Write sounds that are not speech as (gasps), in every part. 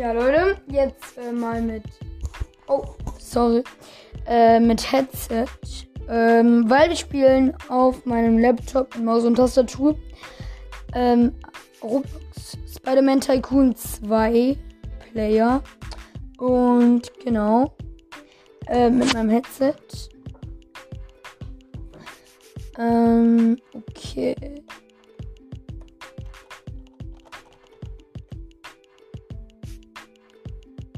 Ja, Leute, jetzt äh, mal mit. Oh, sorry. Äh, mit Headset. Ähm, weil wir spielen auf meinem Laptop mit Maus und Tastatur. Ähm, Roblox Spider-Man Tycoon 2 Player. Und genau. Äh, mit meinem Headset. Ähm, okay.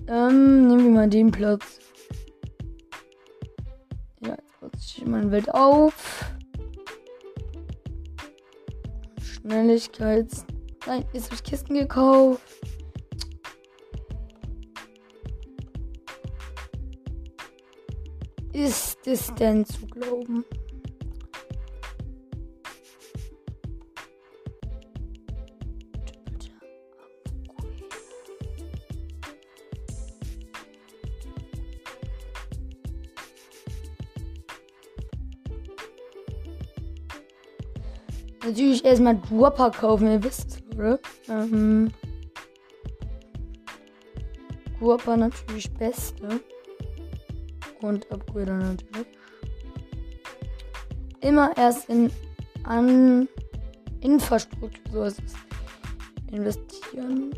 Ähm, nehmen wir mal den Platz. Ja, jetzt baut sich mein Welt auf. Schnelligkeits. Nein, jetzt habe ich Kisten gekauft. Ist es denn zu glauben? Natürlich erstmal Dropper kaufen, ihr wisst es, oder? Ähm, Dropper natürlich beste. Und Upgrader natürlich. Immer erst in an Infrastruktur, so ist es. Investieren.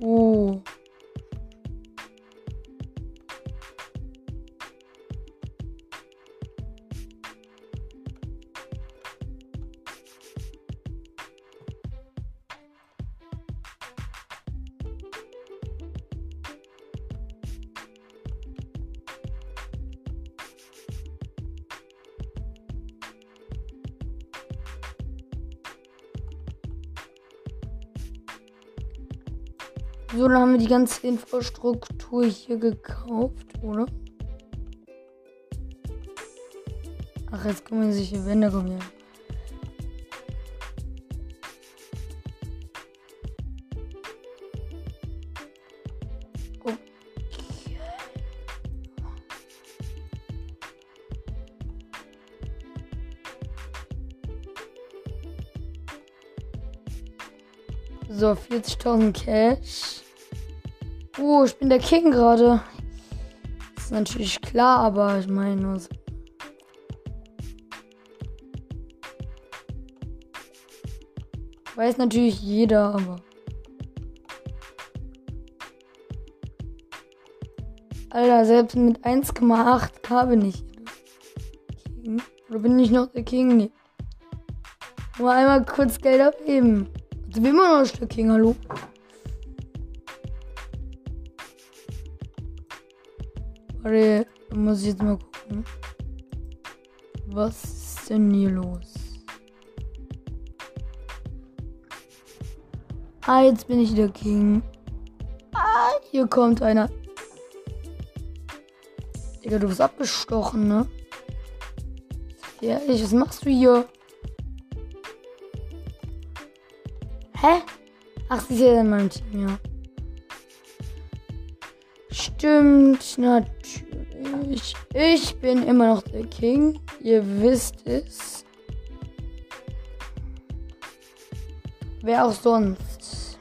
So. So, dann haben wir die ganze Infrastruktur hier gekauft, oder? Ach, jetzt kommen sich die Wände kommen. So, 40.000 Cash. Oh, ich bin der King gerade. Ist natürlich klar, aber ich meine nur so. Weiß natürlich jeder, aber. Alter, selbst mit 1,8k bin ich King. Oder bin ich noch der King? Nee. Nur einmal kurz Geld abheben. Sind wir immer noch ein Stück King, hallo? Warte, muss ich jetzt mal gucken. Was ist denn hier los? Ah, jetzt bin ich der King. Ah, hier kommt einer. Digga, du bist abgestochen, ne? Ehrlich, was machst du hier? Hä? Ach, sie ist ja in meinem Team, ja. Stimmt, natürlich. Ich bin immer noch der King. Ihr wisst es. Wer auch sonst.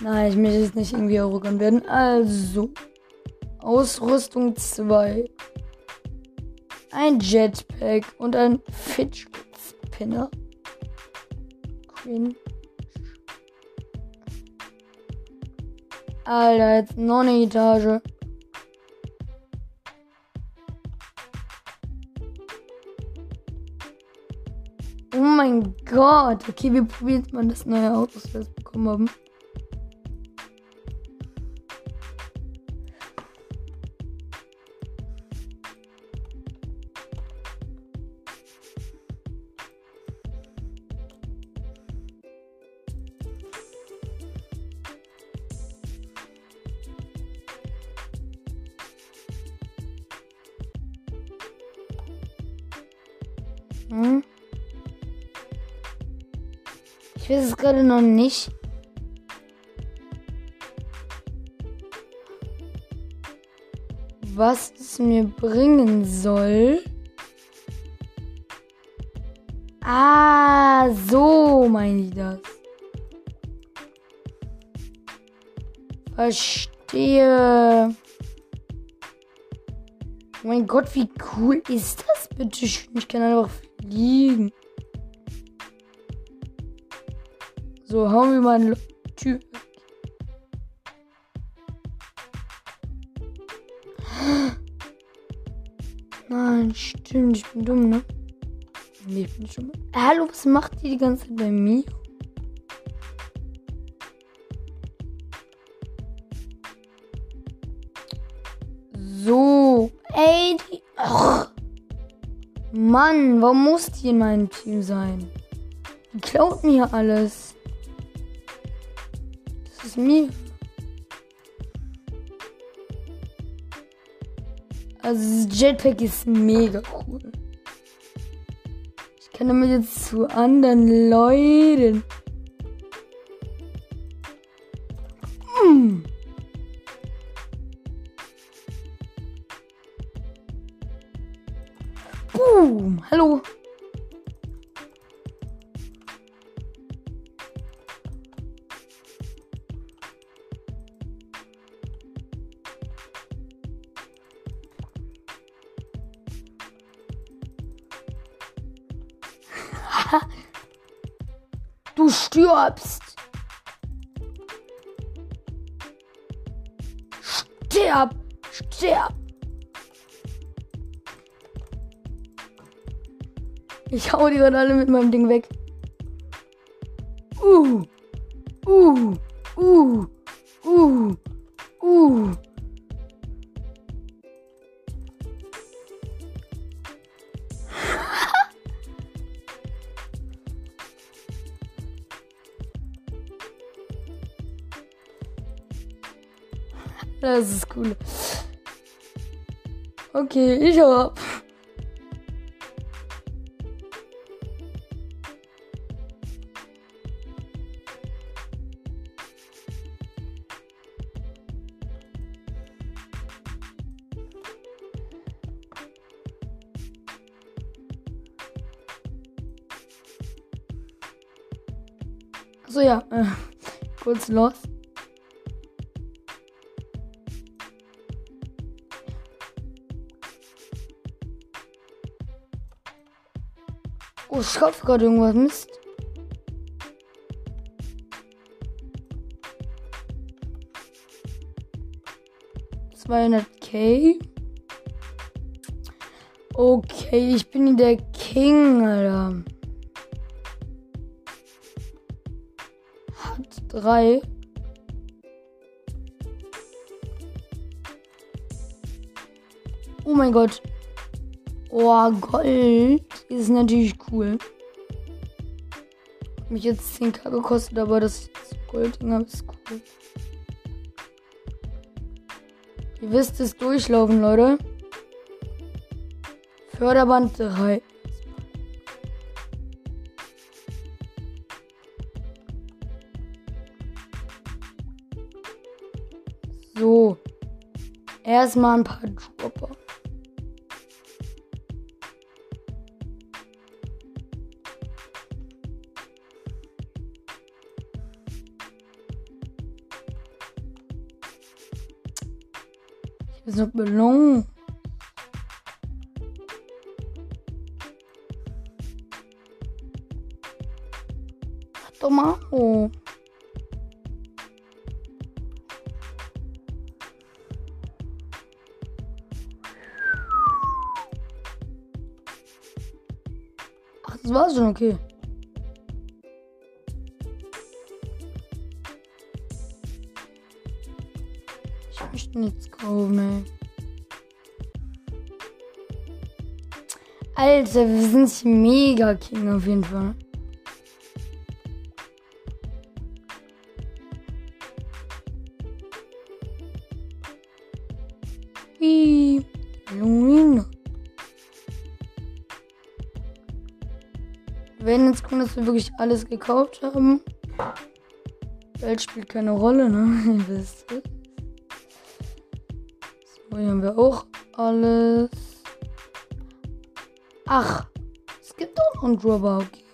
Nein, ich möchte jetzt nicht irgendwie arrogant werden. Also. Ausrüstung 2. Ein Jetpack und ein Fidget Spinner. Queen. Alter, jetzt noch eine Etage. Oh mein Gott. Okay, wir probieren mal das neue Auto, das wir jetzt bekommen haben. Gerade noch nicht. Was es mir bringen soll. Ah, so meine ich das. Verstehe. Mein Gott, wie cool ist das bitte schön? Ich kann einfach fliegen. So, hauen wir mal eine Tür. (gasps) Nein, stimmt, ich bin dumm, ne? Nee, ich bin schon. Hallo, was macht ihr die ganze Zeit bei mir? So. Ey, die. Ach. Mann, warum muss die in meinem Team sein? Die klaut mir alles. Ist mir. Also, das Jetpack ist mega cool. Ich kann damit jetzt zu anderen Leuten. Hm. Boom. Hallo. Stirbst. Stirb. Stirb. Ich hau die gerade alle mit meinem Ding weg. Das cool. Okay. So ja, äh, kurz los. Oh, ich kaufe gerade irgendwas. Mist. K. Okay, ich bin der King, Alter. Hat drei. Oh mein Gott. Oh, Gold ist natürlich cool. Mich jetzt 10k gekostet, aber das Goldding ist cool. Ihr wisst es durchlaufen, Leute. Förderband 3. So. Erstmal ein paar so mal. Oh. Ach, das war's schon, okay. Ich möchte nichts Alter, wir sind mega King auf jeden Fall. Wie Lumina. Wir werden jetzt gucken, dass wir wirklich alles gekauft haben. Geld spielt keine Rolle, ne? (laughs) Ihr wisst es. So, hier haben wir auch alles. Ach, Es gibt auch noch einen Dropper, okay.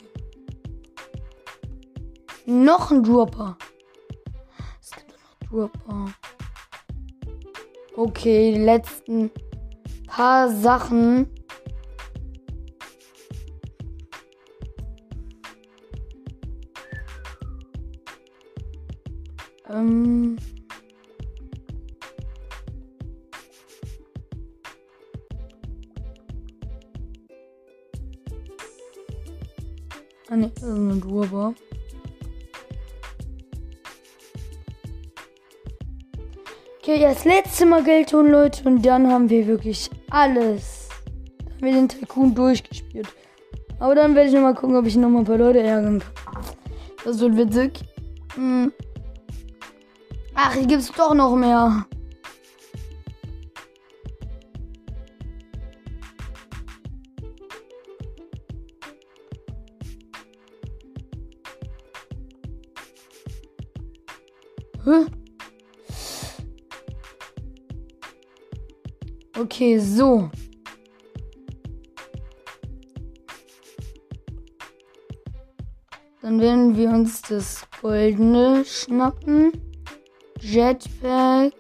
Noch ein Dropper. Es gibt noch Dropper. Okay, die letzten paar Sachen. Ähm. Ne, eine Durbar. Okay, das letzte Mal Geld tun, Leute. Und dann haben wir wirklich alles. Dann haben wir den Tycoon durchgespielt. Aber dann werde ich nochmal gucken, ob ich nochmal ein paar Leute ärgern kann. Das wird witzig. Hm. Ach, hier gibt es doch noch mehr. Okay, so. Dann werden wir uns das Goldene schnappen. Jetpack.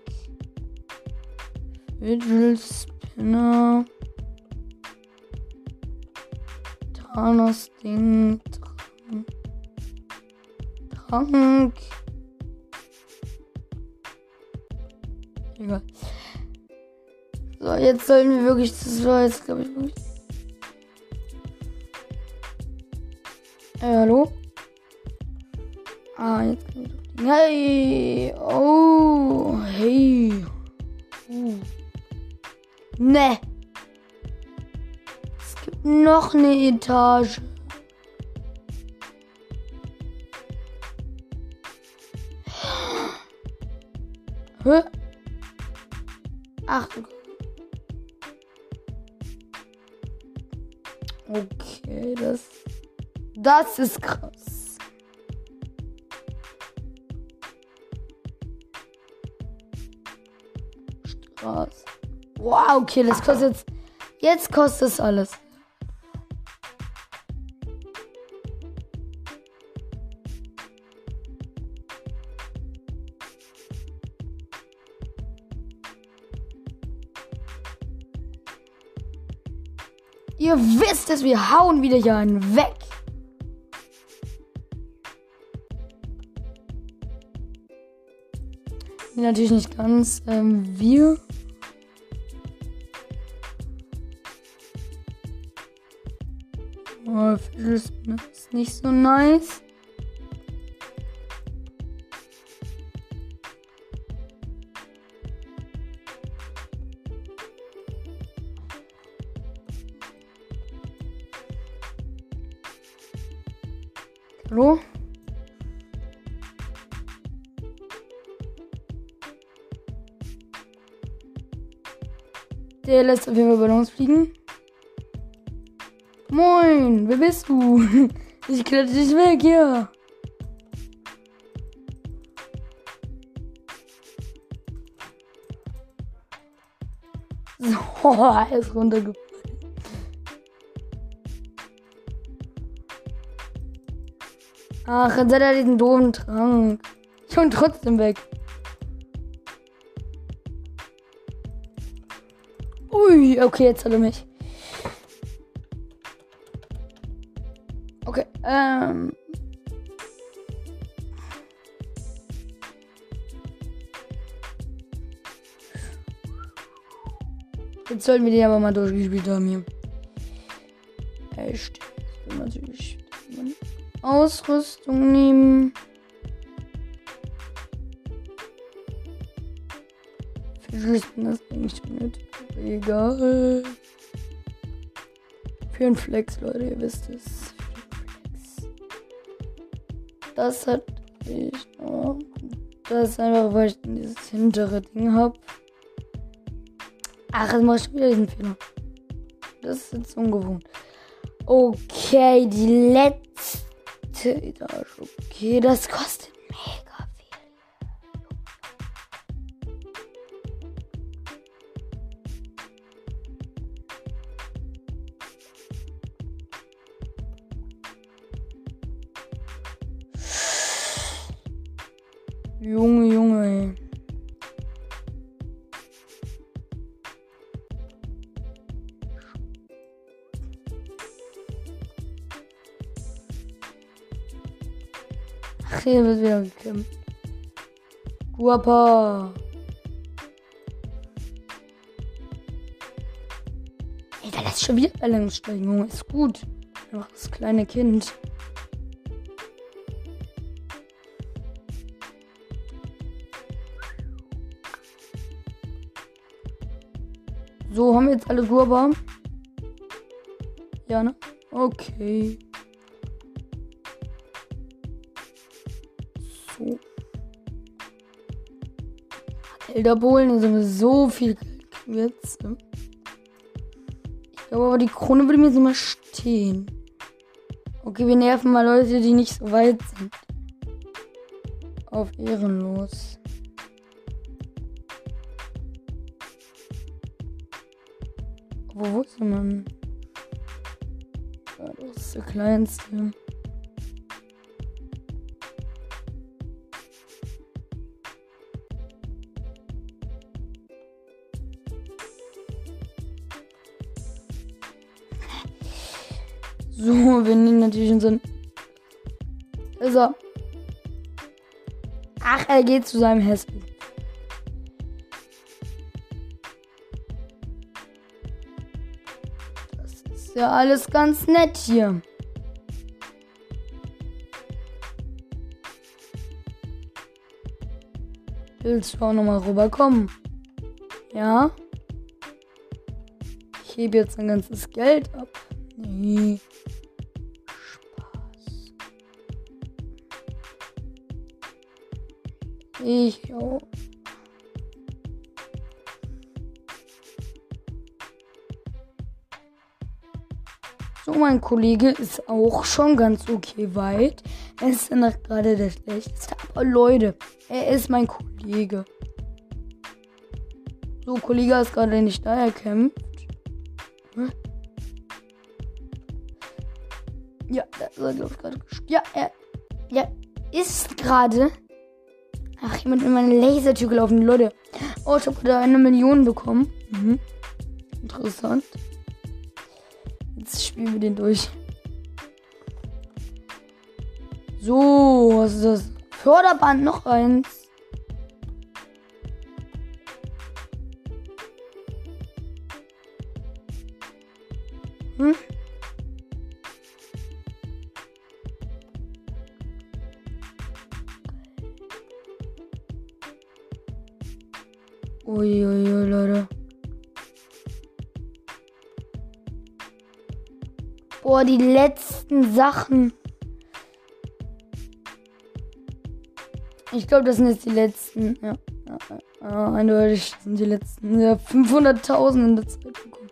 Fidget Spinner. Thanos Ding. Trank. Egal. So, jetzt sollten wir wirklich. Das war jetzt, glaube ich, wirklich. Äh, hallo? Ah, jetzt kann ich die. Hey! Oh! Hey! Uh. Ne! Es gibt noch eine Etage. Hä? Ach du Okay, das. Das ist krass. Straße. Wow, okay, das kostet jetzt. Jetzt kostet es alles. Ihr wisst es, wir hauen wieder hier einen weg. Nee, natürlich nicht ganz. Ähm, wir. Oh, ist nicht so nice. Der lässt auf jeden Fall Ballons fliegen. Moin, wer bist du? (laughs) Ich kletter dich weg, ja. So, (laughs) er ist runtergefallen. Ach, jetzt hat er diesen doofen Trank. Ich bin trotzdem weg. Ui, okay, jetzt hat er mich. Okay, ähm. Jetzt sollten wir die aber mal durchgespielt haben hier. Echt. Natürlich. Ausrüstung nehmen. Verschlüsseln das eigentlich unnötig. Egal. Für einen Flex, Leute, ihr wisst es. Das hat ich noch. Das ist einfach, weil ich dieses hintere Ding habe. Ach, jetzt mache ich wieder diesen Fehler. Das ist jetzt ungewohnt. Okay, die letzte Etage. Okay, das kostet Junge, Junge. Ach, hier wird wieder gekämpft. Guapa. Ey, da lässt schon wieder Balance steigen, Junge. Ist gut. Das kleine Kind. Haben jetzt alle Gurba? Ja, ne? Okay. So. Elderbohlen sind wir so viel jetzt. Ne? Ich glaube aber, die Krone würde mir so mal stehen. Okay, wir nerven mal Leute, die nicht so weit sind. Auf ehrenlos. Wo, wo ist man? Ja, das ist der kleinste. So, wir nehmen natürlich unseren. Ist er. Ach, er geht zu seinem Häschen. Ja alles ganz nett hier. Willst du auch nochmal rüberkommen? Ja? Ich hebe jetzt ein ganzes Geld ab. Nee. Spaß. Ich auch. Mein Kollege ist auch schon ganz okay weit. Er ist dann gerade der schlechteste. Aber Leute, er ist mein Kollege. So, Kollege ist gerade nicht da, er kämpft. Hm? Ja, da er, glaube ich, gerade. Ja, er, ja, ist gerade. Ach, jemand in meine Lasertür gelaufen, Leute. Oh, ich habe da eine Million bekommen. Mhm. Interessant. Jetzt spielen wir den durch. So, was ist das? Förderband noch eins. Hm? Uiuiui, Leute. Boah, die letzten Sachen. Ich glaube, das sind jetzt die letzten. Ja, ja, eindeutig sind die letzten. Ja, 500.000 in der Zeit bekommen.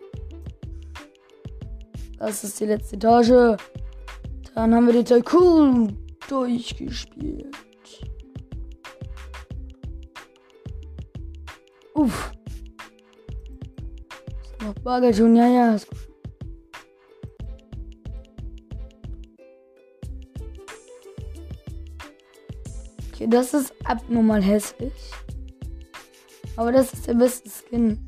Das ist die letzte Etage. Dann haben wir die Tycoon durchgespielt. Uff. Ist noch Bargeld schon? Ja, ja, ist gut. Das ist abnormal hässlich. Aber das ist der beste Skin.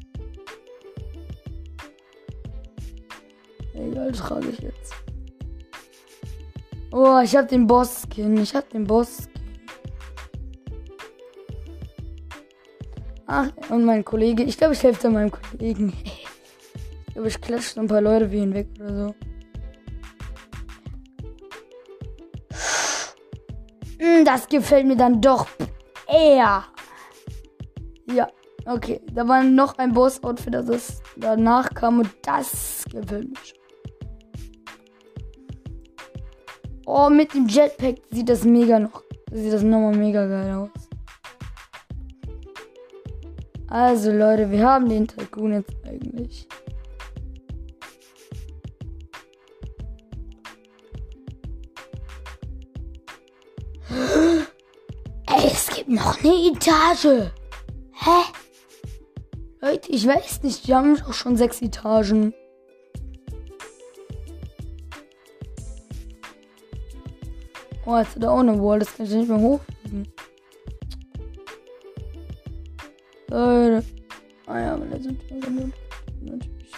Egal, trage ich jetzt. Oh, ich hab den Boss-Skin. Ich hab den Boss-Skin. Ach, und mein Kollege. Ich glaube, ich helfe meinem Kollegen. (laughs) ich glaube, ich klatsche ein paar Leute wie ihn weg oder so. Das gefällt mir dann doch eher. Ja, okay. Da war noch ein Boss-Outfit, das danach kam und das gefällt mir schon. Oh, mit dem Jetpack sieht das mega noch. Sieht das nochmal mega geil aus. Also Leute, wir haben den Tycoon jetzt eigentlich. Noch eine Etage. Hä? Leute, ich weiß nicht, Wir haben doch schon sechs Etagen. Oh, jetzt hat er auch eine Wall, das kann ich nicht mehr hochfliegen. Leute. Ah ja, aber da sind wir genug.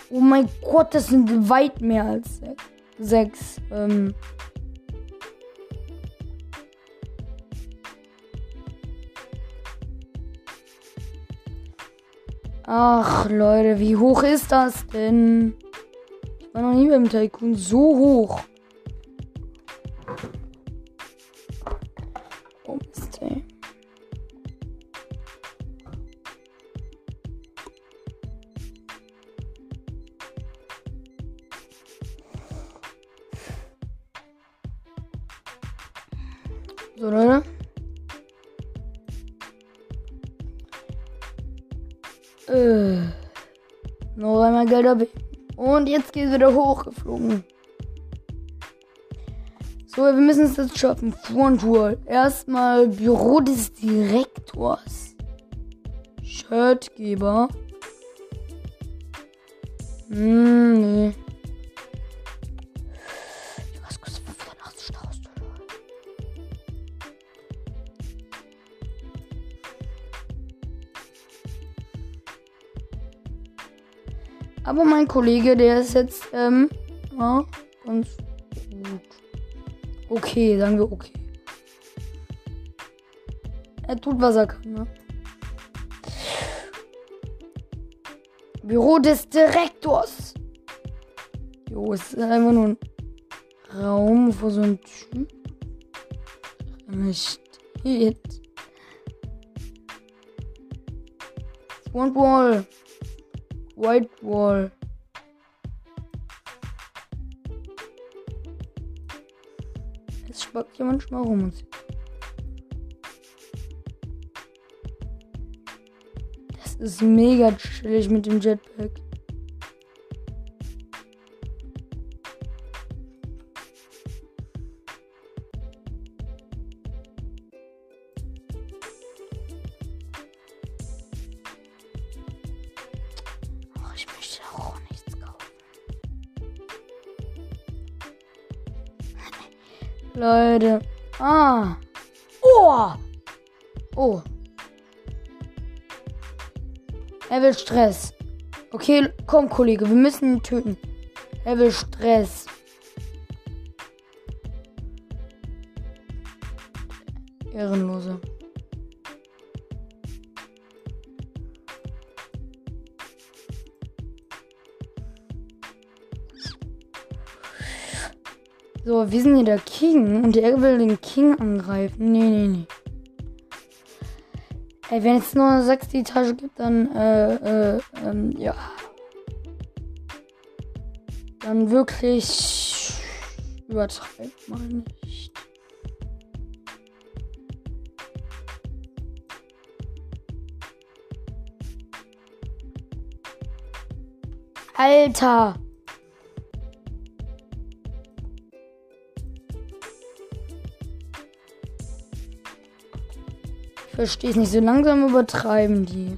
Oh mein Gott, das sind weit mehr als sechs. sechs ähm, Ach, Leute, wie hoch ist das denn? Ich war noch nie beim Tycoon so hoch. Ab. Und jetzt geht wieder hochgeflogen. So, wir müssen es jetzt schaffen. Frontwall. Erstmal Büro des Direktors. Shirtgeber. Hm, Aber mein Kollege, der ist jetzt, ähm, ja, ganz gut. Okay, sagen wir okay. Er tut, was er kann, ne? Büro des Direktors. Jo, es ist einfach nur ein Raum, wo so ein Typ steht. One Wall. White Wall. Es spackt ja manchmal rum. Das ist mega chillig mit dem Jetpack. Leute. Ah. Oh. Oh. Er will Stress. Okay, komm, Kollege, wir müssen ihn töten. Er will Stress. Wir sind hier der King und der will den King angreifen. Nee, nee, nee. Ey, wenn es nur eine sechste Etage gibt, dann, äh, äh, ähm, ja. Dann wirklich übertreibt mal nicht. Alter! Verstehe es nicht. So langsam übertreiben die.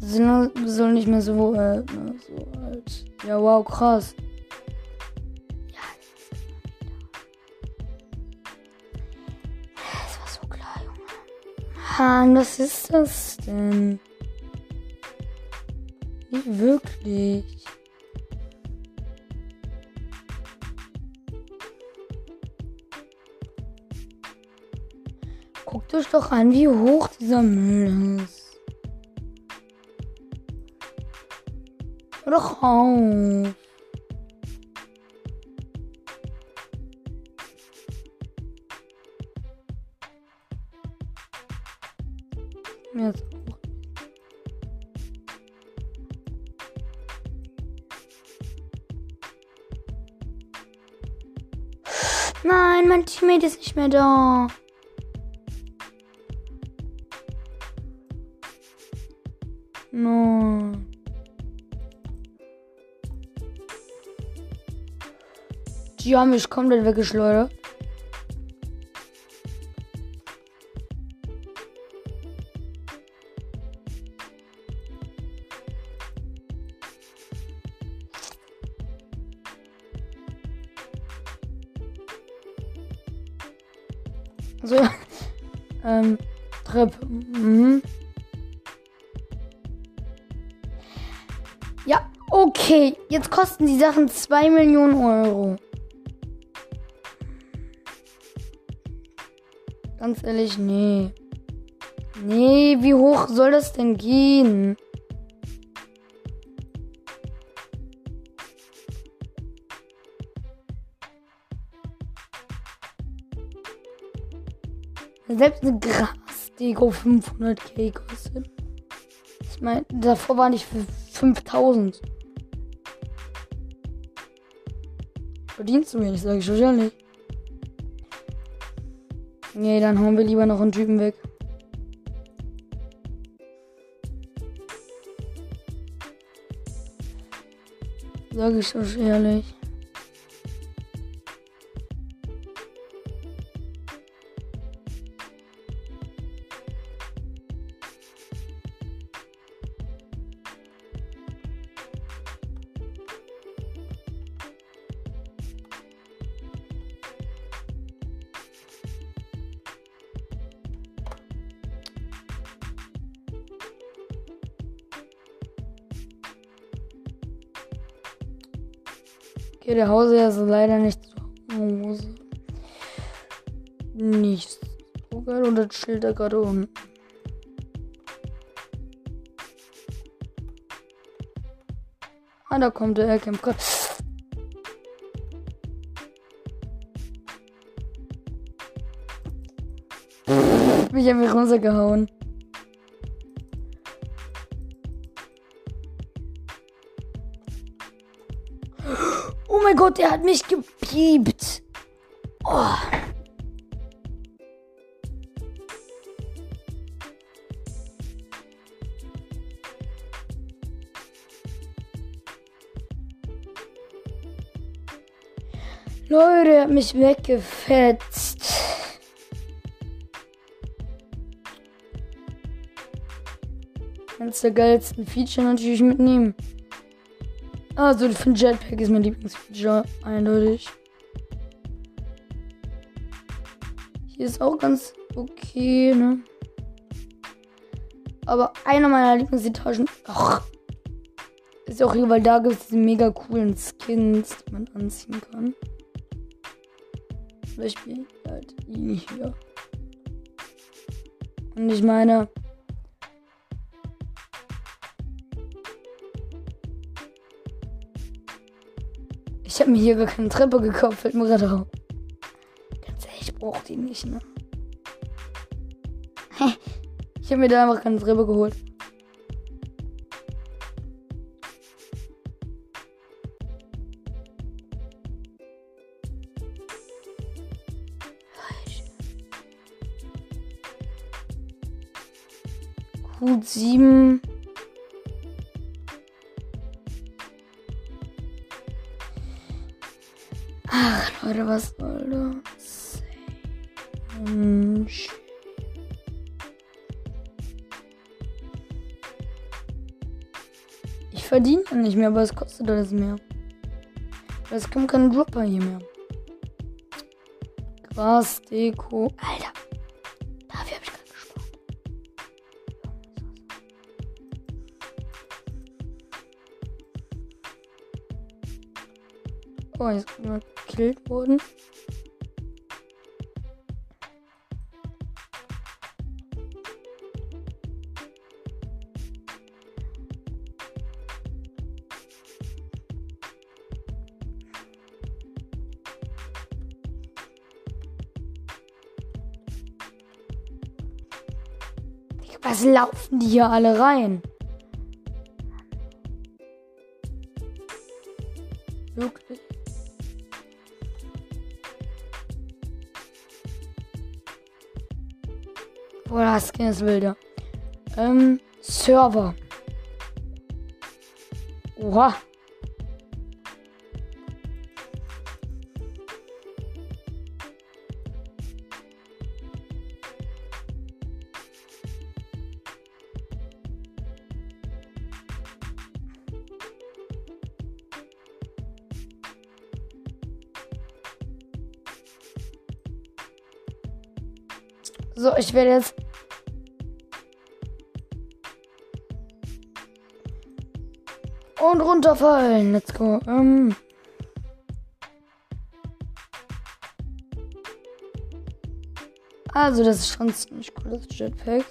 Sie sollen nicht mehr so, äh, so alt. Ja, wow, krass. Mann, was ist das denn? Nicht wirklich. Euch doch an, wie hoch dieser Müll ist. Hör doch auf. Nein, mein Teammate ist nicht mehr da. No. Die haben mich komplett weggeschleudert. So, (laughs) ähm, Trip. Mhm. Okay, jetzt kosten die Sachen 2 Millionen Euro. Ganz ehrlich, nee. Nee, wie hoch soll das denn gehen? Selbst eine Gras-Deko 500k kostet. Ich meine, davor war nicht für 5000. Verdienst du wenig, sag ich wahrscheinlich. Nee, dann hauen wir lieber noch einen Typen weg. Sag ich euch ehrlich. Okay, der Hause ist leider nicht zu Hause. Nicht so geil und das chillt da gerade unten. Ah, da kommt der Aircamp gerade. Mich mich runtergehauen. Oh mein Gott, er hat mich gepiept. Oh. Leute, hat mich weggefetzt. Eines der geilsten Feature natürlich mitnehmen. Also, ich finde Jetpack ist mein Lieblingsfeature, eindeutig. Hier ist auch ganz okay, ne? Aber einer meiner Lieblingsetagen. Ach, ist auch hier, weil da gibt es diese mega coolen Skins, die man anziehen kann. Zum Beispiel halt ihn hier. Und ich meine, Ich habe mir hier gar keine Treppe gekauft, fällt mir gerade auf. Ganz ehrlich, ich brauche die nicht, ne? Ich habe mir da einfach keine Treppe geholt. Gut, sieben. Leute, was soll das? Mensch. Ich verdiene ja nicht mehr, aber es kostet alles mehr. Es kommt kein Dropper hier mehr. Gras, Deko. Alter. Dafür habe ich gerade gespart. Oh, jetzt mal gekillt worden. Was laufen die hier alle rein? Skin ist wilder. Ähm, Server. Oha. So, ich werde jetzt. Und runterfallen. Let's go. Ähm. Also, das ist schon ziemlich cool, das Jetpack.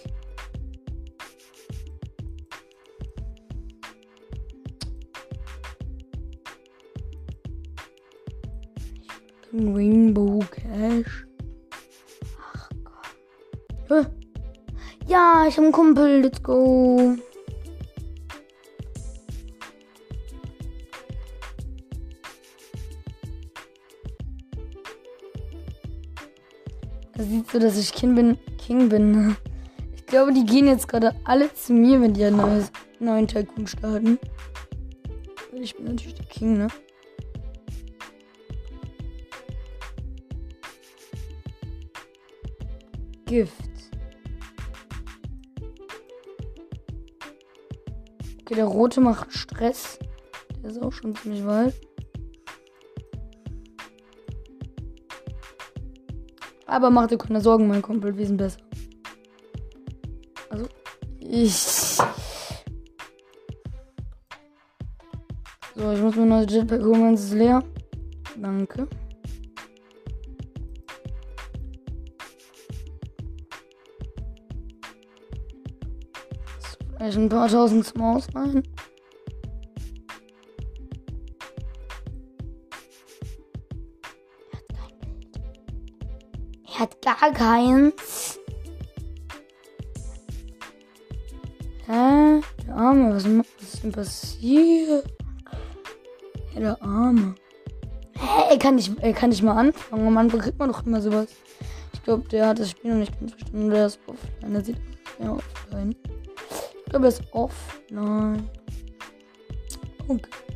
Rainbow Cash. Ach Gott. Ja, ich hab einen Kumpel. Let's go. So, dass ich King bin. King bin. Ich glaube, die gehen jetzt gerade alle zu mir, wenn die einen neues, neuen Tycoon starten. Ich bin natürlich der King, ne? Gift. Okay, der rote macht Stress. Der ist auch schon ziemlich weit. Aber mach dir keine Sorgen, mein Kumpel, wir sind besser. Also, ich. So, ich muss mir noch Jetpack holen, es ist leer. Danke. Vielleicht ein paar tausend zum Ausleihen. Gar keins. Hä? Der Arme, was, ist denn passiert? Ja, der Arme. Hä, er kann nicht, er kann nicht mal anfangen. Am Anfang kriegt man doch immer sowas. Ich glaube, der hat das Spiel noch nicht ganz verstanden. Der ist offline. Der sieht ja, offline. Ich glaube, er ist offline. Okay.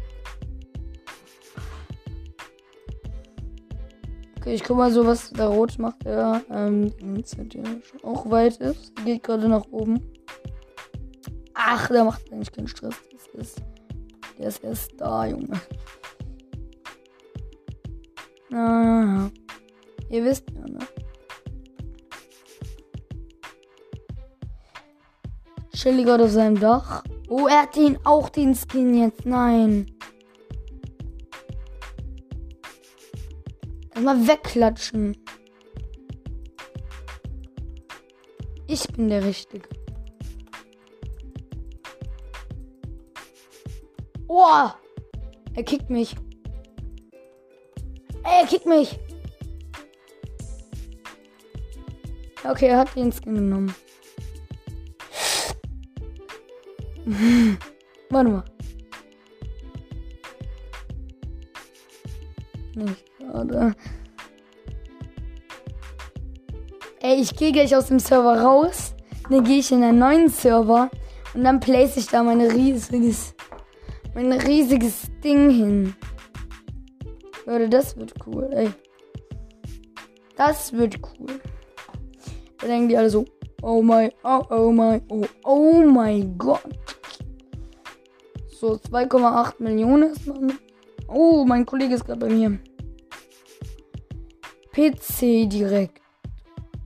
Okay, ich guck mal so, was der Rot macht. Der, ähm, der auch weit ist. Geht gerade nach oben. Ach, der macht eigentlich keinen Stress. Das ist, der ist erst da, Junge. Naja. Ihr wisst ja, ne? Chilly gerade auf seinem Dach. Oh, er hat den auch den Skin jetzt. Nein. Mal wegklatschen. Ich bin der Richtige. Oh! Er kickt mich. Ey, er kickt mich. Okay, er hat den Skin genommen. (laughs) Warte mal. Nicht gerade. Ey, ich gehe gleich aus dem Server raus. Dann gehe ich in einen neuen Server. Und dann place ich da mein riesiges, mein riesiges Ding hin. Leute, das wird cool, ey. Das wird cool. Da denken die alle so, oh my, oh, oh my, oh, oh my Gott. So, 2,8 Millionen ist man. Oh, mein Kollege ist gerade bei mir. PC direkt.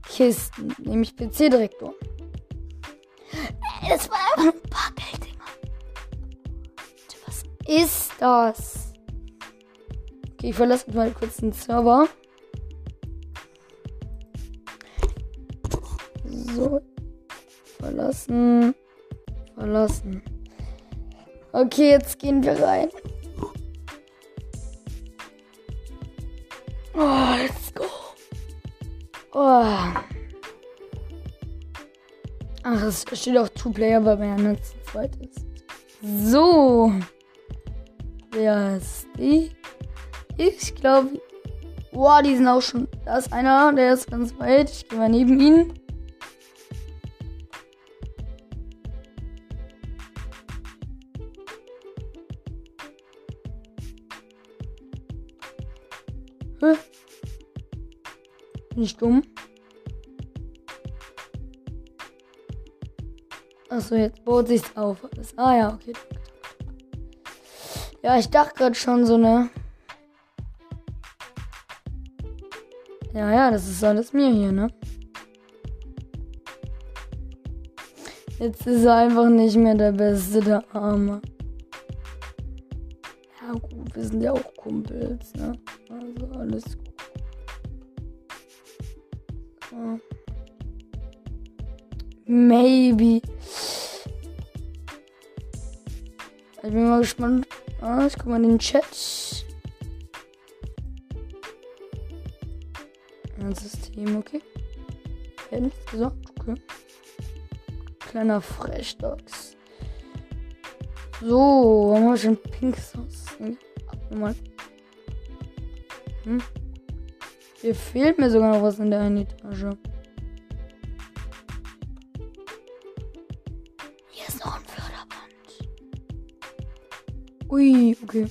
Kisten, nämlich PC-Direktor. Das war einfach ein paar Gelddinger. Was ist das? Okay, ich verlasse mal kurz den Server. So. Verlassen. Verlassen. Okay, jetzt gehen wir rein. Oh, let's go. Oh. Ach, es steht auch Two-Player, weil man ja nur zu zweit ist. So. Wer ist die? Ich glaube. Boah, die sind auch schon. Da ist einer, der ist ganz weit. Ich gehe mal neben ihn. Nicht dumm. Achso, jetzt baut sich's auf. Alles. Ah ja, okay. Ja, ich dachte gerade schon so ne. Ja, ja, das ist alles mir hier, ne? Jetzt ist er einfach nicht mehr der Beste, der Arme. wir sind ja auch Kumpels, ne? Also alles gut. So. Maybe. Ich bin mal gespannt. Ah, ich guck mal in den Chat. Ein System, okay. Gesagt, okay. Kleiner Frechdachs. So, haben wir schon pinkes Haus? Nochmal. Hm? Hier fehlt mir sogar noch was in der einen Etage. Hier ist noch ein Förderband. Ui, okay.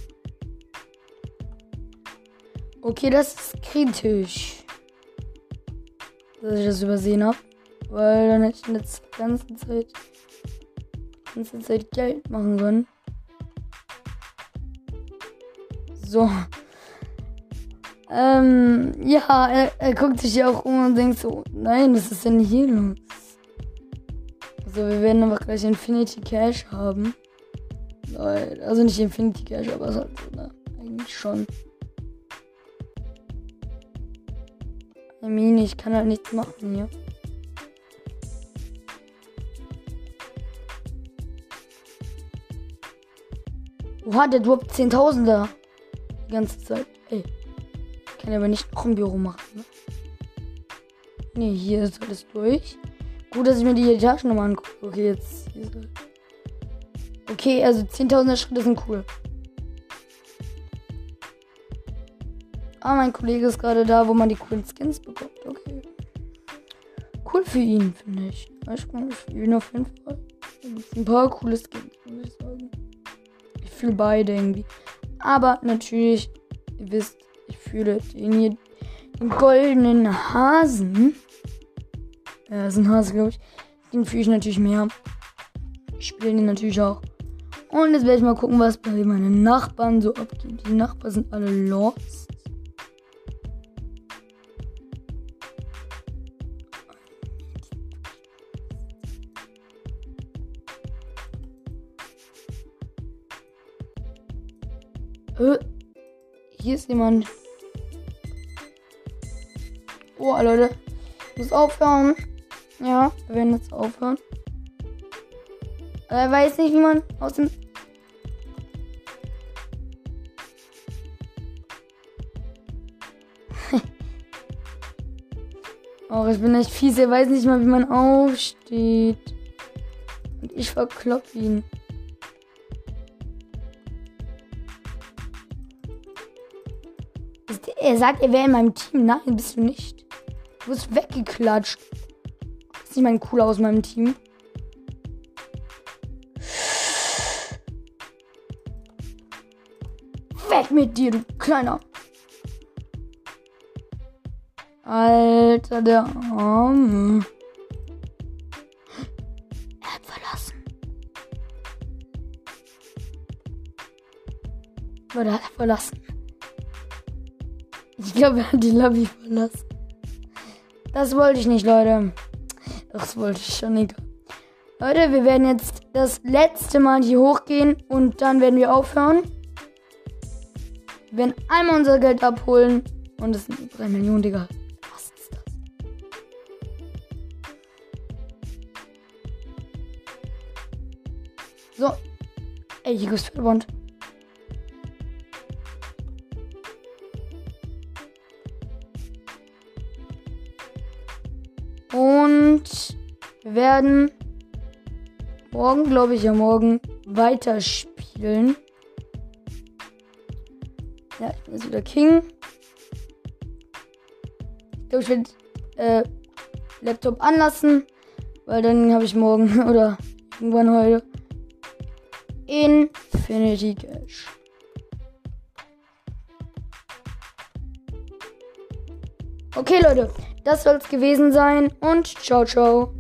Okay, das ist kritisch. Dass ich das übersehen habe. Weil dann hätte ich in der ganzen Zeit ganze Zeit Geld machen können. So. Ähm, ja, er, er guckt sich ja auch um und denkt so, nein, was ist denn hier los? Also wir werden aber gleich Infinity Cash haben. Also nicht Infinity Cash, aber es hat so, ne? Eigentlich schon. I mean, ich kann halt nichts machen hier. Oha, der droppt 10.000er. Die ganze Zeit. Ey. Kann aber nicht noch ein Büro machen, ne? Ne, hier ist alles durch. Gut, dass ich mir die Etagen nochmal angucke. Okay, jetzt. Okay, also 10.000er Schritte sind cool. Ah, mein Kollege ist gerade da, wo man die coolen Skins bekommt. Okay. Cool für ihn, finde ich. Ich meine, ihn auf jeden Fall. Ein paar coole Skins, muss ich sagen fühle beide irgendwie. Aber natürlich, ihr wisst, ich fühle den hier, den goldenen Hasen. Ja, ist ein Hase, glaube ich. Den fühle ich natürlich mehr. Ich spiele den natürlich auch. Und jetzt werde ich mal gucken, was bei meinen Nachbarn so abgeht. Die Nachbarn sind alle lost. Hier ist jemand. Oh, Leute. Ich muss aufhören. Ja, wir werden jetzt aufhören. Er weiß nicht, wie man aus dem. (laughs) oh, ich bin echt fies. Er weiß nicht mal, wie man aufsteht. Und ich verklopp ihn. Er sagt, er wäre in meinem Team. Nein, bist du nicht. Du bist weggeklatscht. Nicht mein Cooler aus meinem Team. Weg mit dir, du Kleiner. Alter, der Arme. Er hat verlassen. Hat er verlassen? Ich glaube, er hat die Lobby verlassen. Das wollte ich nicht, Leute. Das wollte ich schon nicht. Leute, wir werden jetzt das letzte Mal hier hochgehen und dann werden wir aufhören. Wir werden einmal unser Geld abholen und es sind 3 Millionen, Digga. Was ist das? So. Ey, hier ist Bond. Werden morgen, glaube ich, ja morgen weiterspielen. Ja, ich bin jetzt wieder King. Ich glaube, ich werde äh, Laptop anlassen, weil dann habe ich morgen (laughs) oder irgendwann heute Infinity Cash. Okay, Leute, das soll es gewesen sein und ciao, ciao.